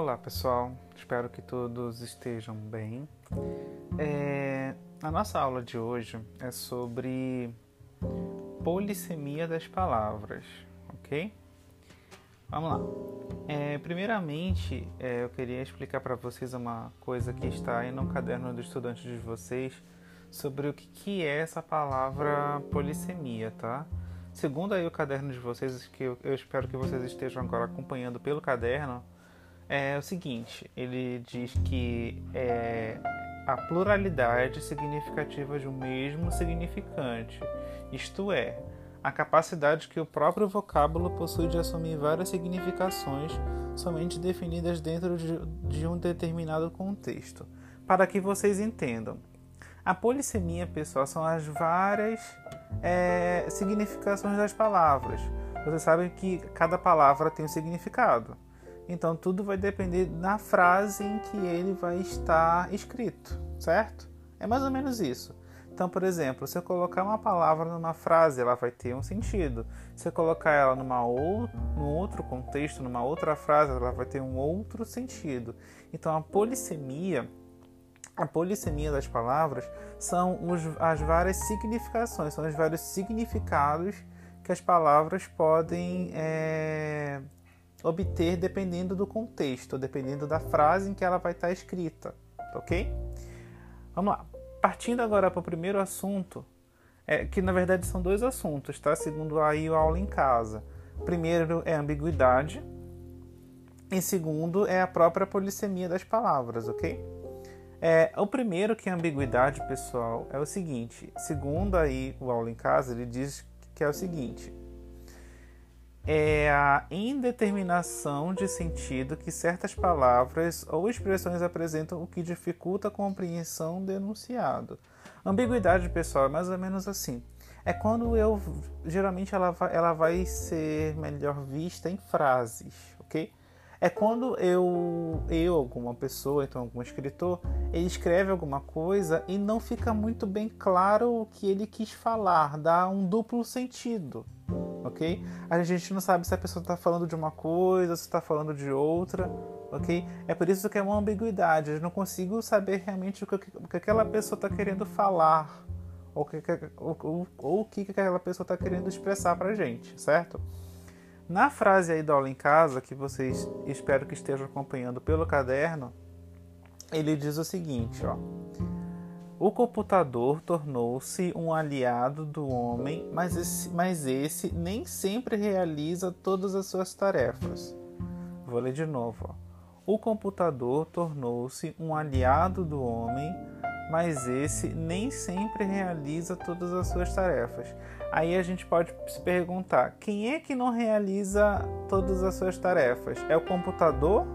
Olá pessoal, espero que todos estejam bem. É, a nossa aula de hoje é sobre polissemia das palavras, ok? Vamos lá. É, primeiramente, é, eu queria explicar para vocês uma coisa que está aí no caderno do estudante de vocês sobre o que, que é essa palavra polissemia, tá? Segundo aí o caderno de vocês, que eu, eu espero que vocês estejam agora acompanhando pelo caderno, é o seguinte: ele diz que é a pluralidade significativa de um mesmo significante, isto é, a capacidade que o próprio vocábulo possui de assumir várias significações somente definidas dentro de, de um determinado contexto. Para que vocês entendam, a polissemia, pessoal, são as várias é, significações das palavras. Vocês sabem que cada palavra tem um significado. Então tudo vai depender da frase em que ele vai estar escrito, certo? É mais ou menos isso. Então, por exemplo, se eu colocar uma palavra numa frase, ela vai ter um sentido. Se eu colocar ela numa ou, num outro contexto, numa outra frase, ela vai ter um outro sentido. Então, a polissemia, a polissemia das palavras são os, as várias significações, são os vários significados que as palavras podem é, obter dependendo do contexto, dependendo da frase em que ela vai estar escrita, ok? Vamos lá. Partindo agora para o primeiro assunto, é, que na verdade são dois assuntos, tá? Segundo aí o aula em casa. Primeiro é ambiguidade e segundo é a própria polissemia das palavras, ok? É, o primeiro que é ambiguidade, pessoal, é o seguinte. Segundo aí o aula em casa, ele diz que é o seguinte: é a indeterminação de sentido que certas palavras ou expressões apresentam, o que dificulta a compreensão do enunciado. Ambiguidade, pessoal, é mais ou menos assim. É quando eu geralmente ela vai, ela vai ser melhor vista em frases, ok? É quando eu, eu, alguma pessoa, então algum escritor, ele escreve alguma coisa e não fica muito bem claro o que ele quis falar, dá um duplo sentido, ok? A gente não sabe se a pessoa está falando de uma coisa, se está falando de outra, ok? É por isso que é uma ambiguidade. Eu não consigo saber realmente o que, o que aquela pessoa está querendo falar ou, que, ou, ou, ou o que aquela pessoa está querendo expressar para gente, certo? Na frase aí da aula em casa, que vocês espero que estejam acompanhando pelo caderno, ele diz o seguinte, ó. O computador tornou-se um aliado do homem, mas esse, mas esse nem sempre realiza todas as suas tarefas. Vou ler de novo. O computador tornou-se um aliado do homem, mas esse nem sempre realiza todas as suas tarefas. Aí a gente pode se perguntar: quem é que não realiza todas as suas tarefas? É o computador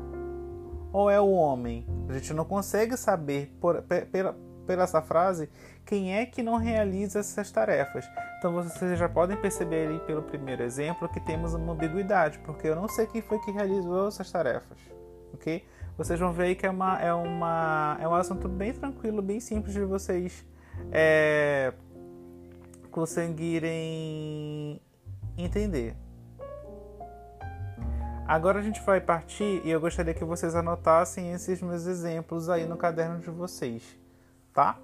ou é o homem? A gente não consegue saber por, pela, pela essa frase quem é que não realiza essas tarefas. Então vocês já podem perceber aí pelo primeiro exemplo que temos uma ambiguidade, porque eu não sei quem foi que realizou essas tarefas, ok? Vocês vão ver aí que é, uma, é, uma, é um assunto bem tranquilo, bem simples de vocês é, conseguirem entender. Agora a gente vai partir e eu gostaria que vocês anotassem esses meus exemplos aí no caderno de vocês tá?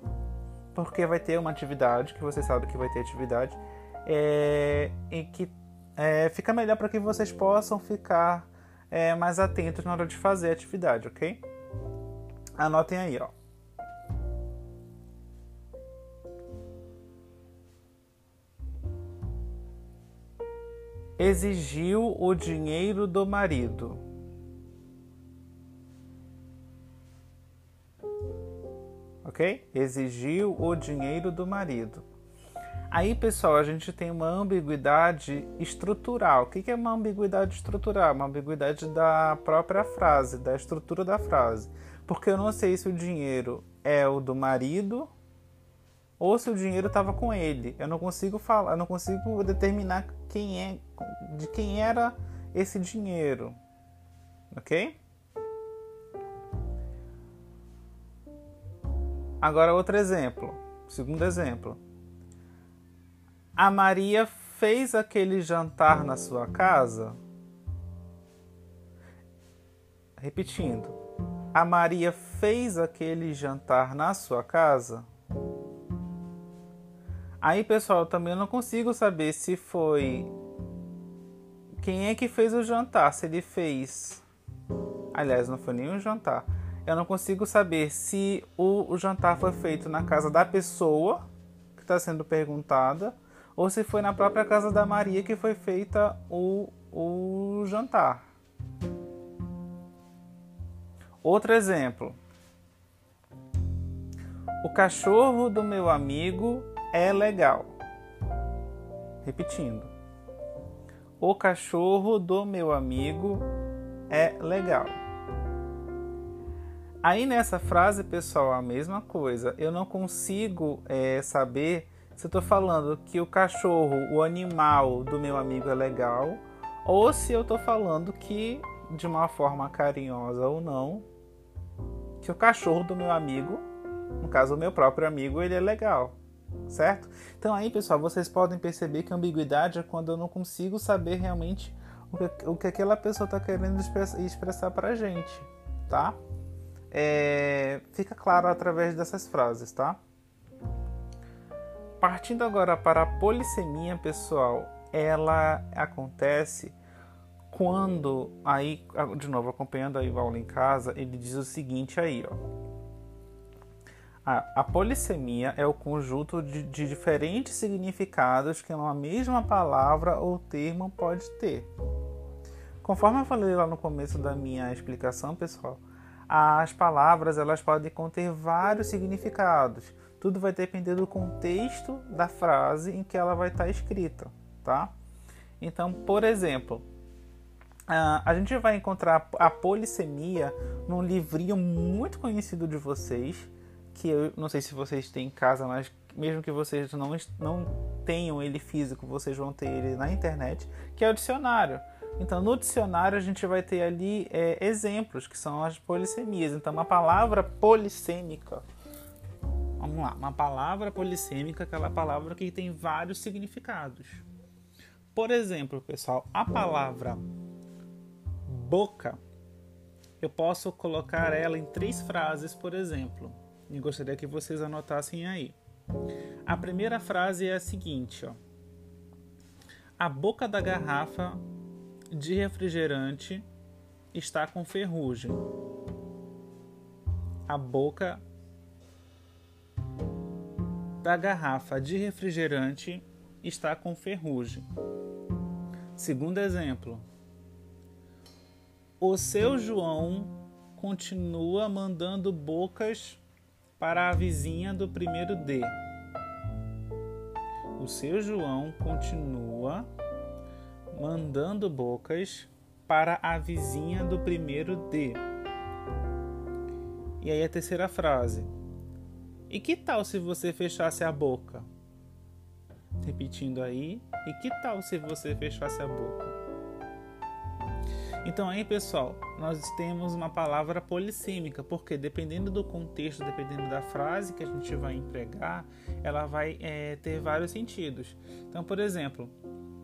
Porque vai ter uma atividade, que vocês sabem que vai ter atividade, é, e que é, fica melhor para que vocês possam ficar é, mais atentos na hora de fazer a atividade, ok? Anotem aí, ó. Exigiu o dinheiro do marido. Ok? Exigiu o dinheiro do marido. Aí, pessoal, a gente tem uma ambiguidade estrutural. O que é uma ambiguidade estrutural? Uma ambiguidade da própria frase, da estrutura da frase. Porque eu não sei se o dinheiro é o do marido ou se o dinheiro estava com ele. Eu não consigo falar, eu não consigo determinar quem é, de quem era esse dinheiro, ok? Agora outro exemplo, segundo exemplo. A Maria fez aquele jantar na sua casa? repetindo. A Maria fez aquele jantar na sua casa? Aí, pessoal, também não consigo saber se foi quem é que fez o jantar, se ele fez. Aliás, não foi nenhum jantar. Eu não consigo saber se o, o jantar foi feito na casa da pessoa que está sendo perguntada ou se foi na própria casa da Maria que foi feita o, o jantar. Outro exemplo. O cachorro do meu amigo é legal. Repetindo. O cachorro do meu amigo é legal. Aí nessa frase, pessoal, a mesma coisa. Eu não consigo é, saber se eu estou falando que o cachorro, o animal do meu amigo é legal, ou se eu estou falando que, de uma forma carinhosa ou não, que o cachorro do meu amigo, no caso o meu próprio amigo, ele é legal, certo? Então aí, pessoal, vocês podem perceber que a ambiguidade é quando eu não consigo saber realmente o que, o que aquela pessoa está querendo expressar para a gente, tá? É, fica claro através dessas frases, tá? Partindo agora para a polissemia, pessoal, ela acontece quando aí de novo acompanhando aí o aula em casa, ele diz o seguinte aí, ó. A, a polissemia é o conjunto de, de diferentes significados que uma mesma palavra ou termo pode ter. Conforme eu falei lá no começo da minha explicação, pessoal, as palavras elas podem conter vários significados. Tudo vai depender do contexto da frase em que ela vai estar escrita, tá? Então, por exemplo, a gente vai encontrar a polissemia num livrinho muito conhecido de vocês, que eu não sei se vocês têm em casa, mas mesmo que vocês não, não tenham ele físico, vocês vão ter ele na internet, que é o dicionário. Então, no dicionário, a gente vai ter ali é, exemplos, que são as polissemias. Então, uma palavra polissêmica Vamos lá, uma palavra polissêmica, aquela palavra que tem vários significados. Por exemplo, pessoal, a palavra boca, eu posso colocar ela em três frases, por exemplo. E gostaria que vocês anotassem aí. A primeira frase é a seguinte, ó. A boca da garrafa de refrigerante está com ferrugem. A boca da garrafa de refrigerante está com ferrugem. Segundo exemplo, o seu João continua mandando bocas para a vizinha do primeiro D. O seu João continua mandando bocas para a vizinha do primeiro D. E aí a terceira frase. E que tal se você fechasse a boca? Repetindo aí. E que tal se você fechasse a boca? Então aí, pessoal, nós temos uma palavra polissêmica, porque dependendo do contexto, dependendo da frase que a gente vai empregar, ela vai é, ter vários sentidos. Então, por exemplo,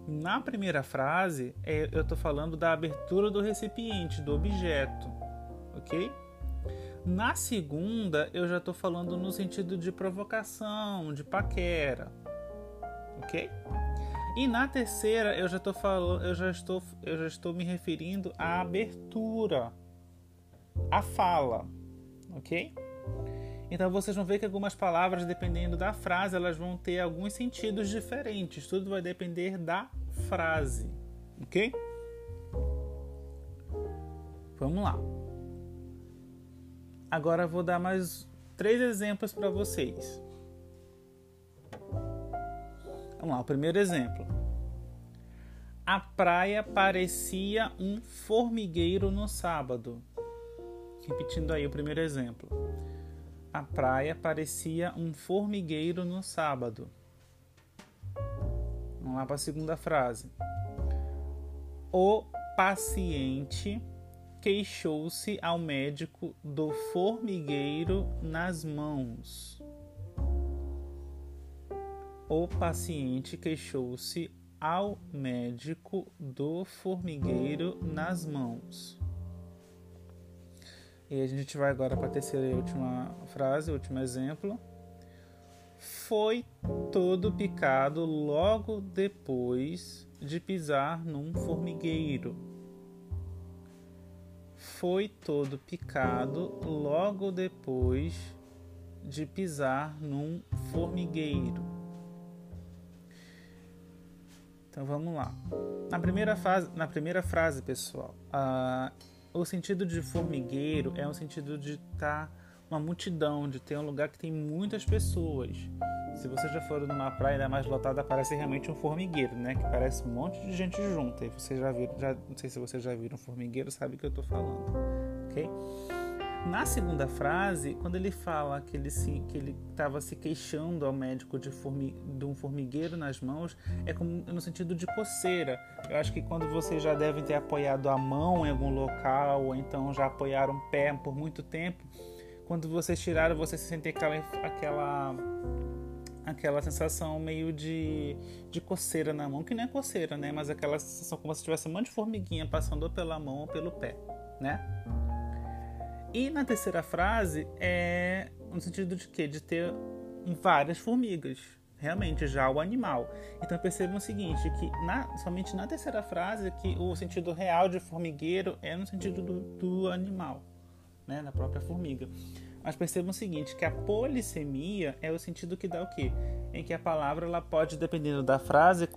na primeira frase, é, eu estou falando da abertura do recipiente, do objeto, ok? Na segunda, eu já estou falando no sentido de provocação, de paquera, ok? E na terceira, eu já estou falando, eu já estou, eu já estou me referindo à abertura, à fala, ok? Então vocês vão ver que algumas palavras, dependendo da frase, elas vão ter alguns sentidos diferentes. Tudo vai depender da frase, ok? Vamos lá. Agora vou dar mais três exemplos para vocês. Vamos lá, o primeiro exemplo. A praia parecia um formigueiro no sábado. Repetindo aí o primeiro exemplo. A praia parecia um formigueiro no sábado. Vamos lá para a segunda frase. O paciente queixou-se ao médico do formigueiro nas mãos. O paciente queixou-se ao médico do formigueiro nas mãos. E a gente vai agora para a terceira e última frase, último exemplo. Foi todo picado logo depois de pisar num formigueiro. Foi todo picado logo depois de pisar num formigueiro. Então vamos lá. Na primeira, fase, na primeira frase, pessoal, uh, o sentido de formigueiro é um sentido de estar tá uma multidão, de ter um lugar que tem muitas pessoas. Se você já for numa praia mais lotada, parece realmente um formigueiro, né? Que parece um monte de gente junta. E já viu, já, não sei se você já viu um formigueiro, sabe o que eu estou falando, ok? Na segunda frase, quando ele fala que ele se que ele estava se queixando ao médico de, formi, de um formigueiro nas mãos, é como no sentido de coceira. Eu acho que quando vocês já devem ter apoiado a mão em algum local ou então já apoiaram o pé por muito tempo, quando vocês tiraram, você se sente aquela aquela aquela sensação meio de, de coceira na mão, que não é coceira, né? Mas aquela sensação como se tivesse um monte de formiguinha passando pela mão ou pelo pé, né? E na terceira frase é no sentido de quê? De ter várias formigas, realmente já o animal. Então percebam o seguinte, que na, somente na terceira frase que o sentido real de formigueiro é no sentido do, do animal, né, da própria formiga. Mas percebam o seguinte, que a polissemia é o sentido que dá o quê? Em que a palavra ela pode, dependendo da frase,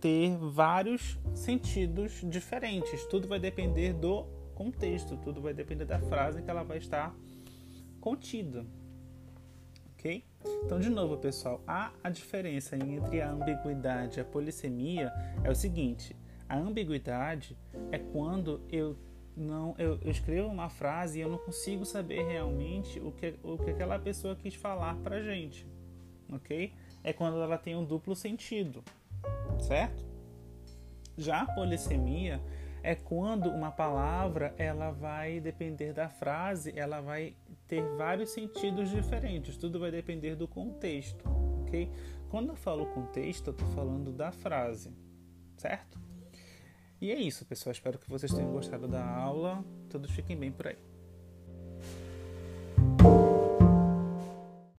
ter vários sentidos diferentes. Tudo vai depender do contexto, tudo vai depender da frase que ela vai estar contida. Ok? Então, de novo, pessoal, há a diferença entre a ambiguidade e a polissemia é o seguinte: a ambiguidade é quando eu não eu, eu escrevo uma frase e eu não consigo saber realmente o que, o que aquela pessoa quis falar pra gente. Ok? É quando ela tem um duplo sentido, certo? Já a polissemia é quando uma palavra ela vai depender da frase, ela vai ter vários sentidos diferentes. Tudo vai depender do contexto, ok? Quando eu falo contexto, eu estou falando da frase, certo? E é isso, pessoal. Espero que vocês tenham gostado da aula. Todos fiquem bem por aí.